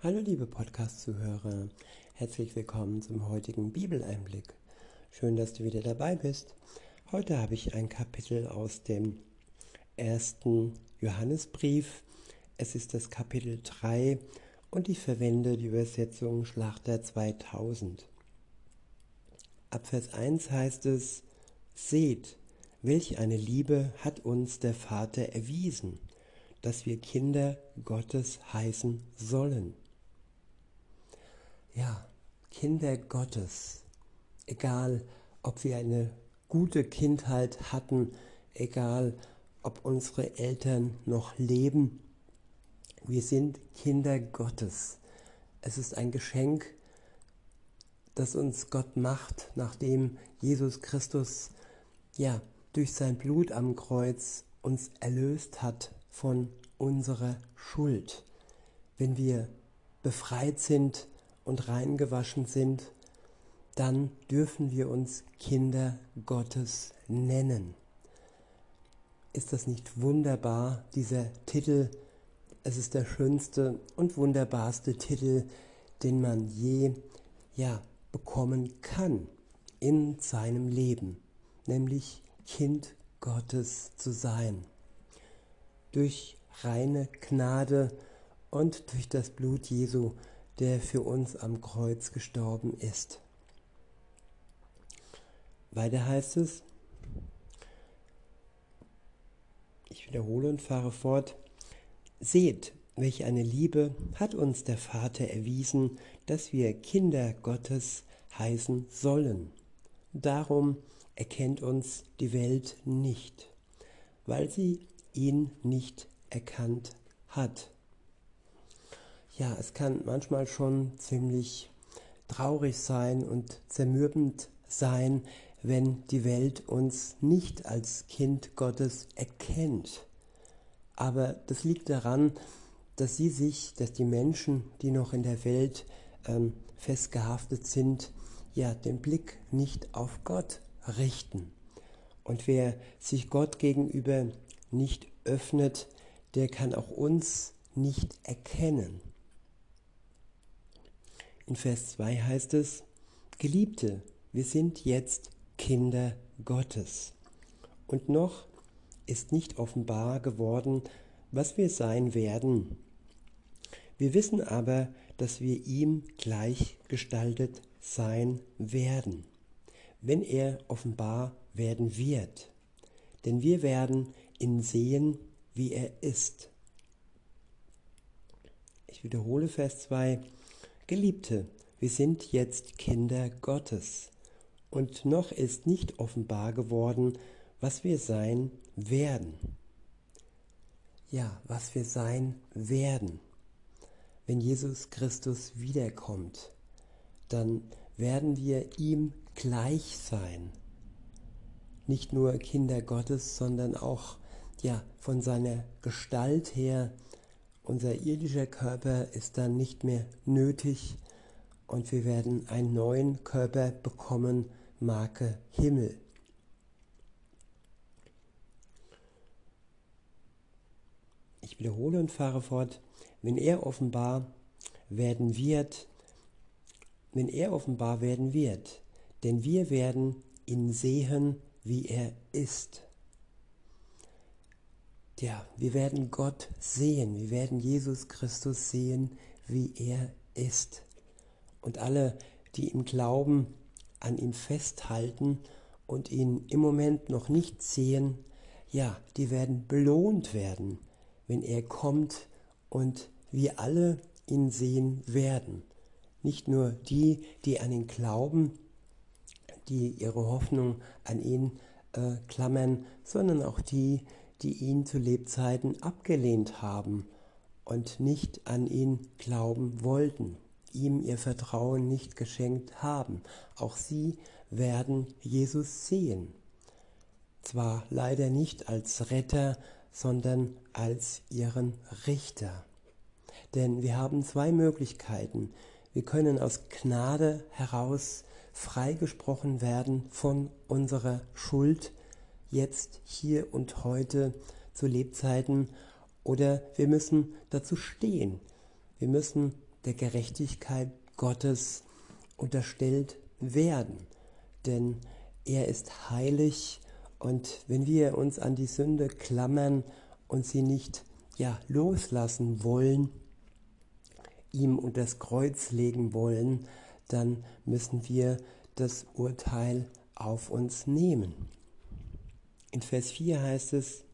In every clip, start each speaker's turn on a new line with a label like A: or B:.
A: Hallo liebe Podcast-Zuhörer, herzlich willkommen zum heutigen Bibeleinblick. Schön, dass du wieder dabei bist. Heute habe ich ein Kapitel aus dem ersten Johannesbrief. Es ist das Kapitel 3 und ich verwende die Übersetzung Schlachter 2000. Ab Vers 1 heißt es, Seht, welch eine Liebe hat uns der Vater erwiesen, dass wir Kinder Gottes heißen sollen. Ja, Kinder Gottes, egal ob wir eine gute Kindheit hatten, egal ob unsere Eltern noch leben, wir sind Kinder Gottes. Es ist ein Geschenk, das uns Gott macht, nachdem Jesus Christus ja durch sein Blut am Kreuz uns erlöst hat von unserer Schuld. Wenn wir befreit sind und reingewaschen sind, dann dürfen wir uns Kinder Gottes nennen. Ist das nicht wunderbar, dieser Titel? Es ist der schönste und wunderbarste Titel, den man je ja, bekommen kann in seinem Leben, nämlich Kind Gottes zu sein. Durch reine Gnade und durch das Blut Jesu, der für uns am Kreuz gestorben ist. Weiter heißt es, ich wiederhole und fahre fort, seht, welche eine Liebe hat uns der Vater erwiesen, dass wir Kinder Gottes heißen sollen. Darum erkennt uns die Welt nicht, weil sie ihn nicht erkannt hat. Ja, es kann manchmal schon ziemlich traurig sein und zermürbend sein, wenn die Welt uns nicht als Kind Gottes erkennt. Aber das liegt daran, dass sie sich, dass die Menschen, die noch in der Welt ähm, festgehaftet sind, ja den Blick nicht auf Gott richten. Und wer sich Gott gegenüber nicht öffnet, der kann auch uns nicht erkennen. In Vers 2 heißt es, Geliebte, wir sind jetzt Kinder Gottes. Und noch ist nicht offenbar geworden, was wir sein werden. Wir wissen aber, dass wir ihm gleichgestaltet sein werden wenn er offenbar werden wird. Denn wir werden ihn sehen, wie er ist. Ich wiederhole Vers 2. Geliebte, wir sind jetzt Kinder Gottes und noch ist nicht offenbar geworden, was wir sein werden. Ja, was wir sein werden. Wenn Jesus Christus wiederkommt, dann werden wir ihm gleich sein. Nicht nur Kinder Gottes, sondern auch ja, von seiner Gestalt her. Unser irdischer Körper ist dann nicht mehr nötig und wir werden einen neuen Körper bekommen, Marke Himmel. Ich wiederhole und fahre fort, wenn er offenbar werden wird, wenn er offenbar werden wird, denn wir werden ihn sehen, wie er ist. Ja, wir werden Gott sehen, wir werden Jesus Christus sehen, wie er ist. Und alle, die im Glauben an ihm festhalten und ihn im Moment noch nicht sehen, ja, die werden belohnt werden, wenn er kommt und wir alle ihn sehen werden. Nicht nur die, die an ihn glauben, die ihre Hoffnung an ihn äh, klammern, sondern auch die, die ihn zu Lebzeiten abgelehnt haben und nicht an ihn glauben wollten, ihm ihr Vertrauen nicht geschenkt haben. Auch sie werden Jesus sehen. Zwar leider nicht als Retter, sondern als ihren Richter. Denn wir haben zwei Möglichkeiten. Wir können aus Gnade heraus freigesprochen werden von unserer Schuld, jetzt, hier und heute zu Lebzeiten, oder wir müssen dazu stehen. Wir müssen der Gerechtigkeit Gottes unterstellt werden. Denn er ist heilig und wenn wir uns an die Sünde klammern und sie nicht ja, loslassen wollen, ihm unter das Kreuz legen wollen, dann müssen wir das Urteil auf uns nehmen. In Vers 4 heißt es,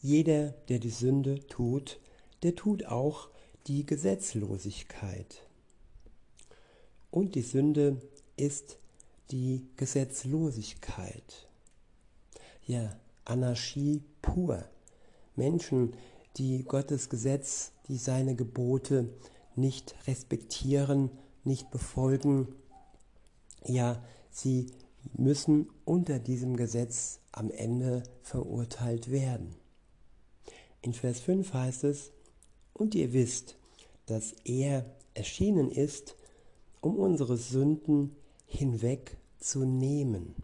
A: jeder, der die Sünde tut, der tut auch die Gesetzlosigkeit. Und die Sünde ist die Gesetzlosigkeit. Ja, Anarchie pur. Menschen, die Gottes Gesetz, die seine Gebote nicht respektieren, nicht befolgen, ja, sie müssen unter diesem Gesetz am Ende verurteilt werden. In Vers 5 heißt es, und ihr wisst, dass er erschienen ist, um unsere Sünden hinwegzunehmen.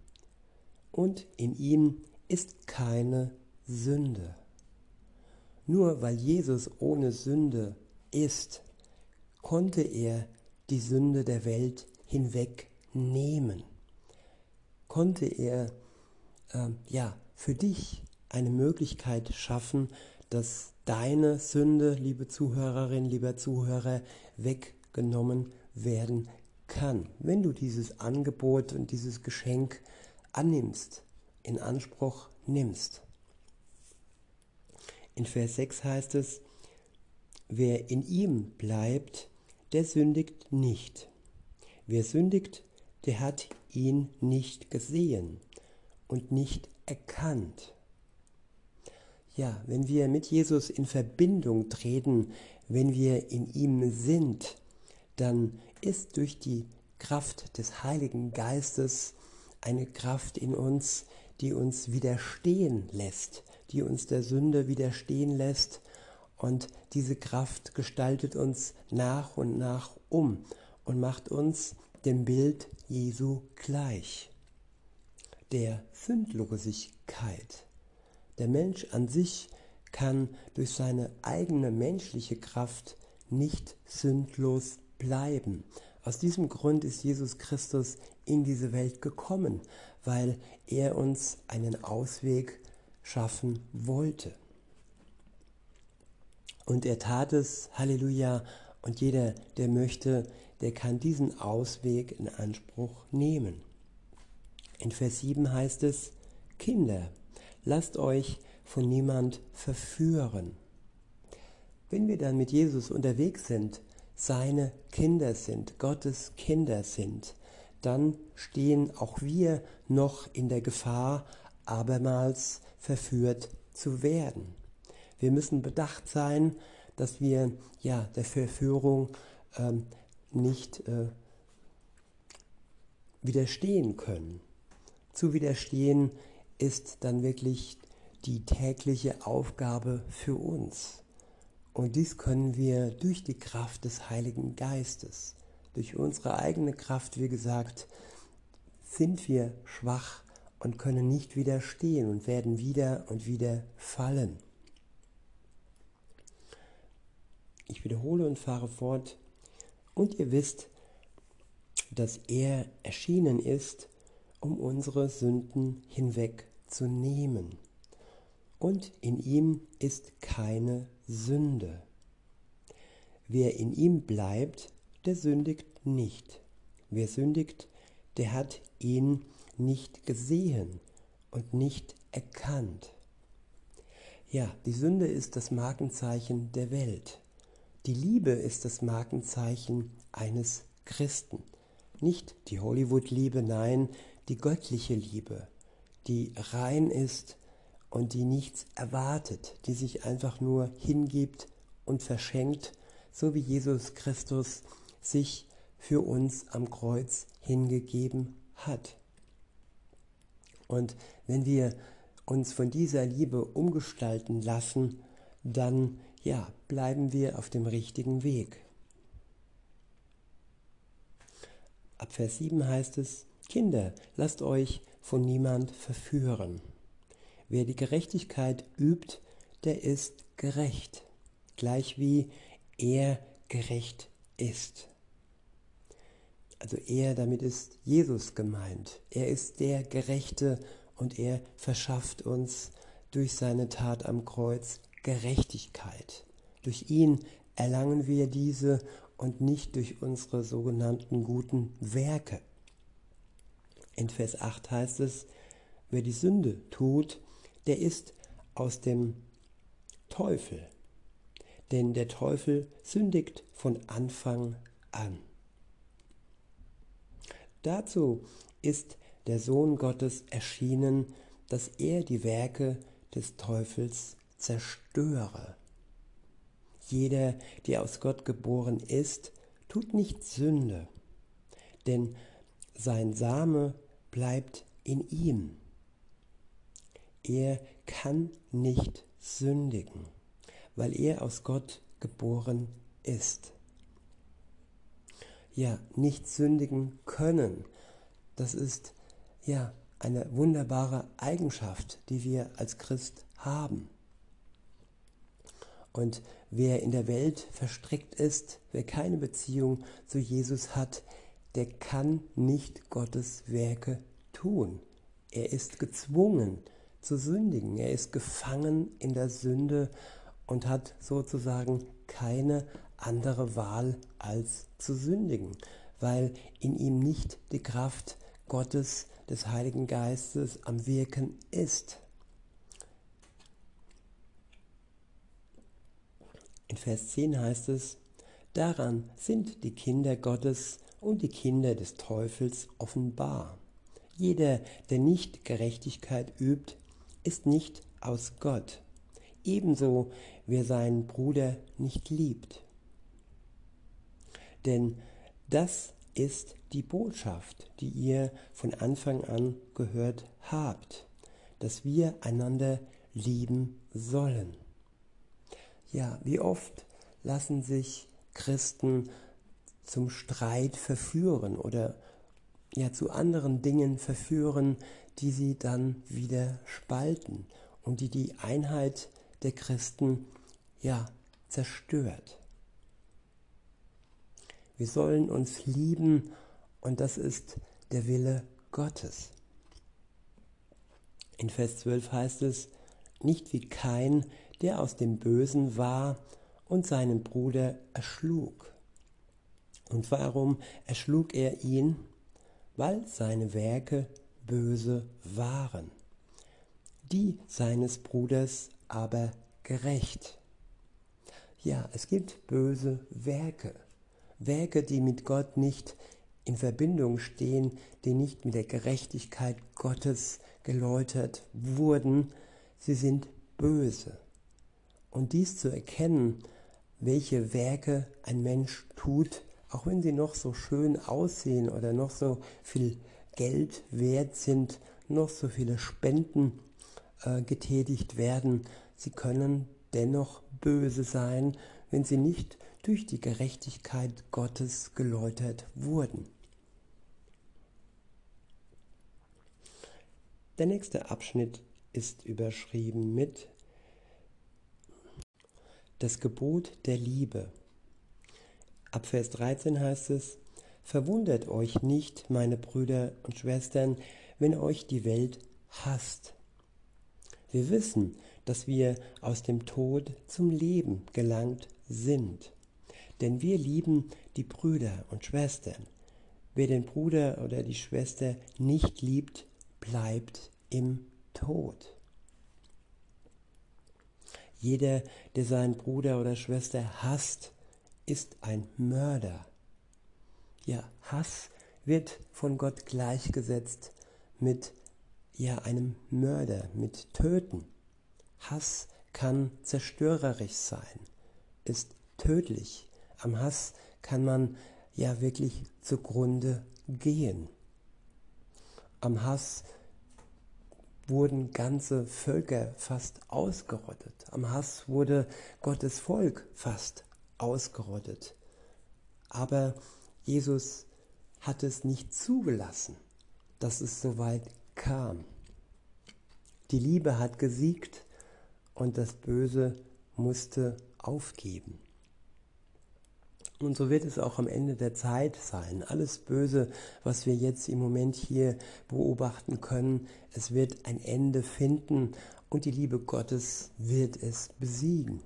A: Und in ihm ist keine Sünde. Nur weil Jesus ohne Sünde ist, konnte er die Sünde der Welt hinwegnehmen. Konnte er äh, ja für dich eine Möglichkeit schaffen, dass deine Sünde, liebe Zuhörerin, lieber Zuhörer, weggenommen werden kann, wenn du dieses Angebot und dieses Geschenk annimmst, in Anspruch nimmst. In Vers 6 heißt es, wer in ihm bleibt, der sündigt nicht. Wer sündigt, der hat ihn nicht gesehen und nicht erkannt. Ja, wenn wir mit Jesus in Verbindung treten, wenn wir in ihm sind, dann ist durch die Kraft des Heiligen Geistes eine Kraft in uns, die uns widerstehen lässt, die uns der Sünde widerstehen lässt. Und diese Kraft gestaltet uns nach und nach um und macht uns dem Bild Jesu gleich, der Sündlosigkeit. Der Mensch an sich kann durch seine eigene menschliche Kraft nicht sündlos bleiben. Aus diesem Grund ist Jesus Christus in diese Welt gekommen, weil er uns einen Ausweg schaffen wollte. Und er tat es, Halleluja, und jeder, der möchte, der kann diesen Ausweg in Anspruch nehmen. In Vers 7 heißt es, Kinder, lasst euch von niemand verführen. Wenn wir dann mit Jesus unterwegs sind, seine Kinder sind, Gottes Kinder sind, dann stehen auch wir noch in der Gefahr, abermals verführt zu werden. Wir müssen bedacht sein, dass wir ja der Verführung ähm, nicht äh, widerstehen können. Zu widerstehen ist dann wirklich die tägliche Aufgabe für uns. Und dies können wir durch die Kraft des Heiligen Geistes. Durch unsere eigene Kraft, wie gesagt, sind wir schwach und können nicht widerstehen und werden wieder und wieder fallen. Ich wiederhole und fahre fort. Und ihr wisst, dass er erschienen ist, um unsere Sünden hinweg zu nehmen. Und in ihm ist keine Sünde. Wer in ihm bleibt, der sündigt nicht. Wer sündigt, der hat ihn nicht gesehen und nicht erkannt. Ja, die Sünde ist das Markenzeichen der Welt. Die Liebe ist das Markenzeichen eines Christen. Nicht die Hollywood-Liebe, nein, die göttliche Liebe, die rein ist und die nichts erwartet, die sich einfach nur hingibt und verschenkt, so wie Jesus Christus sich für uns am Kreuz hingegeben hat. Und wenn wir uns von dieser Liebe umgestalten lassen, dann ja, bleiben wir auf dem richtigen Weg. Ab Vers 7 heißt es, Kinder, lasst euch von niemand verführen. Wer die Gerechtigkeit übt, der ist gerecht, gleich wie er gerecht ist. Also er, damit ist Jesus gemeint. Er ist der Gerechte und er verschafft uns durch seine Tat am Kreuz Gerechtigkeit. Durch ihn erlangen wir diese und nicht durch unsere sogenannten guten Werke. In Vers 8 heißt es, wer die Sünde tut, der ist aus dem Teufel. Denn der Teufel sündigt von Anfang an. Dazu ist der Sohn Gottes erschienen, dass er die Werke des Teufels zerstöre. Jeder, der aus Gott geboren ist, tut nicht Sünde, denn sein Same bleibt in ihm. Er kann nicht sündigen, weil er aus Gott geboren ist. Ja, nicht sündigen können, das ist ja eine wunderbare Eigenschaft, die wir als Christ haben. Und wer in der Welt verstrickt ist, wer keine Beziehung zu Jesus hat, der kann nicht Gottes Werke tun. Er ist gezwungen zu sündigen. Er ist gefangen in der Sünde und hat sozusagen keine andere Wahl als zu sündigen, weil in ihm nicht die Kraft Gottes, des Heiligen Geistes am Wirken ist. In Vers 10 heißt es, daran sind die Kinder Gottes und die Kinder des Teufels offenbar. Jeder, der nicht Gerechtigkeit übt, ist nicht aus Gott, ebenso wer seinen Bruder nicht liebt. Denn das ist die Botschaft, die ihr von Anfang an gehört habt, dass wir einander lieben sollen. Ja, wie oft lassen sich Christen zum Streit verführen oder ja zu anderen Dingen verführen, die sie dann wieder spalten und die die Einheit der Christen ja zerstört. Wir sollen uns lieben und das ist der Wille Gottes. In Vers 12 heißt es, nicht wie kein der aus dem Bösen war und seinen Bruder erschlug. Und warum erschlug er ihn? Weil seine Werke böse waren, die seines Bruders aber gerecht. Ja, es gibt böse Werke, Werke, die mit Gott nicht in Verbindung stehen, die nicht mit der Gerechtigkeit Gottes geläutert wurden, sie sind böse. Und dies zu erkennen, welche Werke ein Mensch tut, auch wenn sie noch so schön aussehen oder noch so viel Geld wert sind, noch so viele Spenden äh, getätigt werden, sie können dennoch böse sein, wenn sie nicht durch die Gerechtigkeit Gottes geläutert wurden. Der nächste Abschnitt ist überschrieben mit das Gebot der Liebe. Ab Vers 13 heißt es, Verwundert euch nicht, meine Brüder und Schwestern, wenn euch die Welt hasst. Wir wissen, dass wir aus dem Tod zum Leben gelangt sind. Denn wir lieben die Brüder und Schwestern. Wer den Bruder oder die Schwester nicht liebt, bleibt im Tod. Jeder, der seinen Bruder oder Schwester hasst, ist ein Mörder. Ja, Hass wird von Gott gleichgesetzt mit ja einem Mörder, mit Töten. Hass kann zerstörerisch sein, ist tödlich. Am Hass kann man ja wirklich zugrunde gehen. Am Hass wurden ganze Völker fast ausgerottet. Am Hass wurde Gottes Volk fast ausgerottet. Aber Jesus hat es nicht zugelassen, dass es so weit kam. Die Liebe hat gesiegt und das Böse musste aufgeben. Und so wird es auch am Ende der Zeit sein. Alles Böse, was wir jetzt im Moment hier beobachten können, es wird ein Ende finden und die Liebe Gottes wird es besiegen.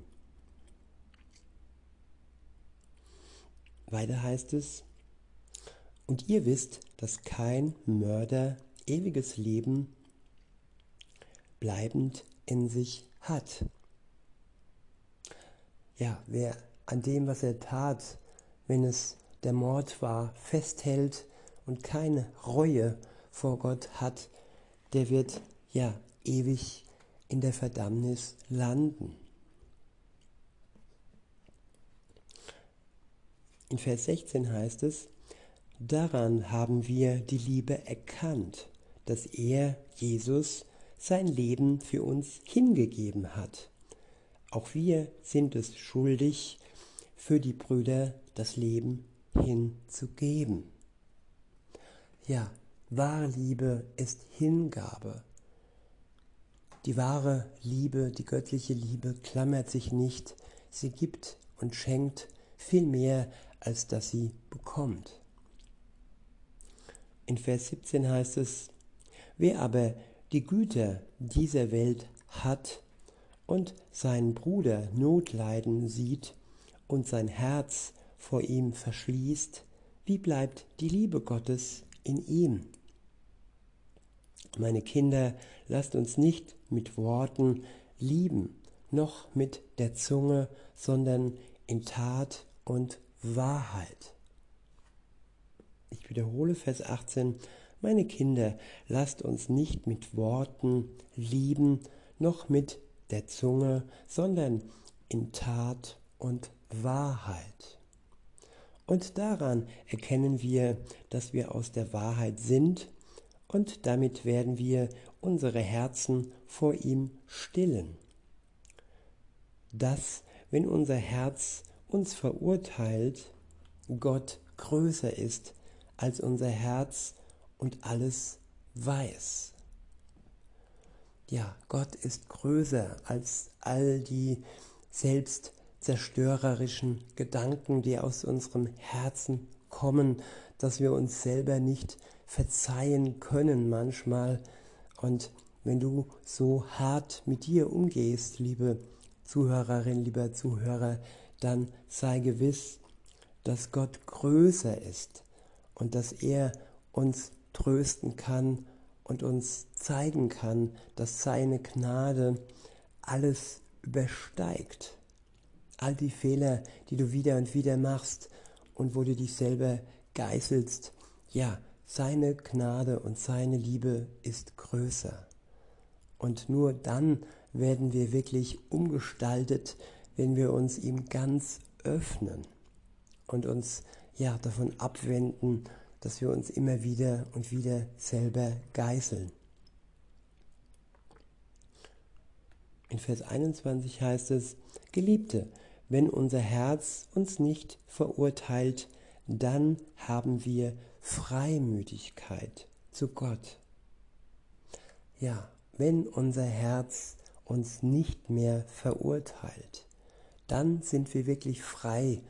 A: Weiter heißt es, und ihr wisst, dass kein Mörder ewiges Leben bleibend in sich hat. Ja, wer an dem, was er tat, wenn es der Mord war, festhält und keine Reue vor Gott hat, der wird ja ewig in der Verdammnis landen. In Vers 16 heißt es, daran haben wir die Liebe erkannt, dass er, Jesus, sein Leben für uns hingegeben hat. Auch wir sind es schuldig, für die Brüder das Leben hinzugeben. Ja, wahre Liebe ist Hingabe. Die wahre Liebe, die göttliche Liebe klammert sich nicht, sie gibt und schenkt viel mehr, als dass sie bekommt. In Vers 17 heißt es, wer aber die Güter dieser Welt hat und seinen Bruder Notleiden sieht und sein Herz vor ihm verschließt, wie bleibt die Liebe Gottes in ihm? Meine Kinder, lasst uns nicht mit Worten lieben, noch mit der Zunge, sondern in Tat und Wahrheit. Ich wiederhole Vers 18, meine Kinder, lasst uns nicht mit Worten lieben, noch mit der Zunge, sondern in Tat und Wahrheit. Und daran erkennen wir, dass wir aus der Wahrheit sind und damit werden wir unsere Herzen vor ihm stillen. Dass, wenn unser Herz uns verurteilt, Gott größer ist als unser Herz und alles weiß. Ja, Gott ist größer als all die selbstzerstörerischen Gedanken, die aus unserem Herzen kommen, dass wir uns selber nicht verzeihen können manchmal. Und wenn du so hart mit dir umgehst, liebe Zuhörerin, lieber Zuhörer, dann sei gewiss, dass Gott größer ist und dass er uns trösten kann und uns zeigen kann, dass seine Gnade alles übersteigt. All die Fehler, die du wieder und wieder machst und wo du dich selber geißelst, ja, seine Gnade und seine Liebe ist größer. Und nur dann werden wir wirklich umgestaltet, wenn wir uns ihm ganz öffnen und uns ja davon abwenden, dass wir uns immer wieder und wieder selber geißeln. In Vers 21 heißt es, Geliebte, wenn unser Herz uns nicht verurteilt, dann haben wir Freimütigkeit zu Gott. Ja, wenn unser Herz uns nicht mehr verurteilt, dann sind wir wirklich frei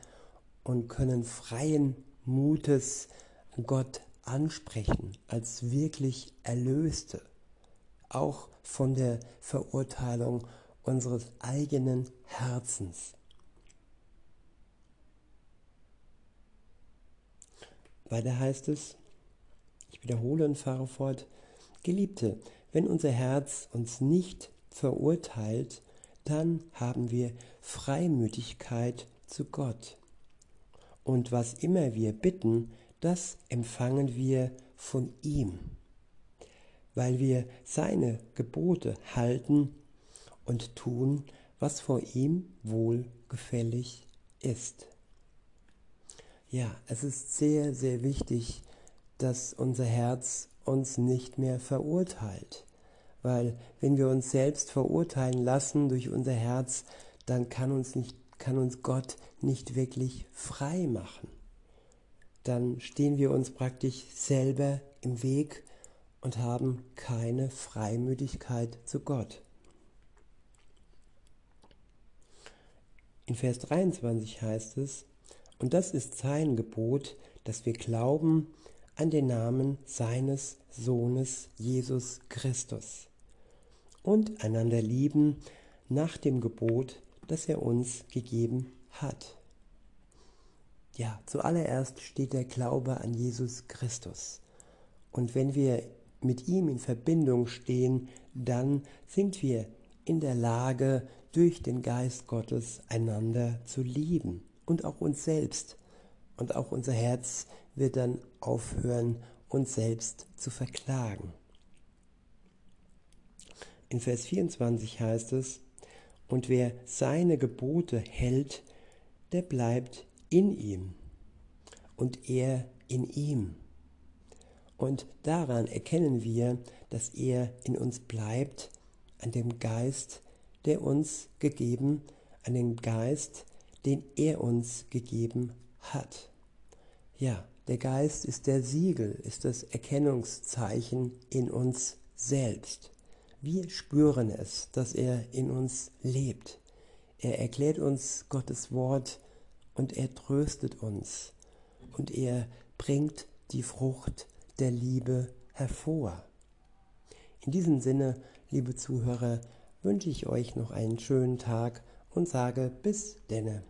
A: und können freien Mutes Gott ansprechen als wirklich Erlöste, auch von der Verurteilung unseres eigenen Herzens. Weiter heißt es, ich wiederhole und fahre fort, Geliebte, wenn unser Herz uns nicht verurteilt, dann haben wir Freimütigkeit zu Gott. Und was immer wir bitten, das empfangen wir von ihm, weil wir seine Gebote halten und tun, was vor ihm wohlgefällig ist. Ja, es ist sehr, sehr wichtig, dass unser Herz uns nicht mehr verurteilt. Weil wenn wir uns selbst verurteilen lassen durch unser Herz, dann kann uns, nicht, kann uns Gott nicht wirklich frei machen. Dann stehen wir uns praktisch selber im Weg und haben keine Freimütigkeit zu Gott. In Vers 23 heißt es, Und das ist sein Gebot, dass wir glauben an den Namen seines Sohnes Jesus Christus und einander lieben nach dem Gebot, das er uns gegeben hat. Ja, zuallererst steht der Glaube an Jesus Christus. Und wenn wir mit ihm in Verbindung stehen, dann sind wir in der Lage, durch den Geist Gottes einander zu lieben und auch uns selbst. Und auch unser Herz wird dann aufhören, uns selbst zu verklagen. In Vers 24 heißt es, und wer seine Gebote hält, der bleibt in ihm und er in ihm. Und daran erkennen wir, dass er in uns bleibt, an dem Geist, der uns gegeben, an dem Geist, den er uns gegeben hat. Ja, der Geist ist der Siegel, ist das Erkennungszeichen in uns selbst. Wir spüren es, dass er in uns lebt. Er erklärt uns Gottes Wort und er tröstet uns und er bringt die Frucht der Liebe hervor. In diesem Sinne, liebe Zuhörer, wünsche ich euch noch einen schönen Tag und sage bis denne.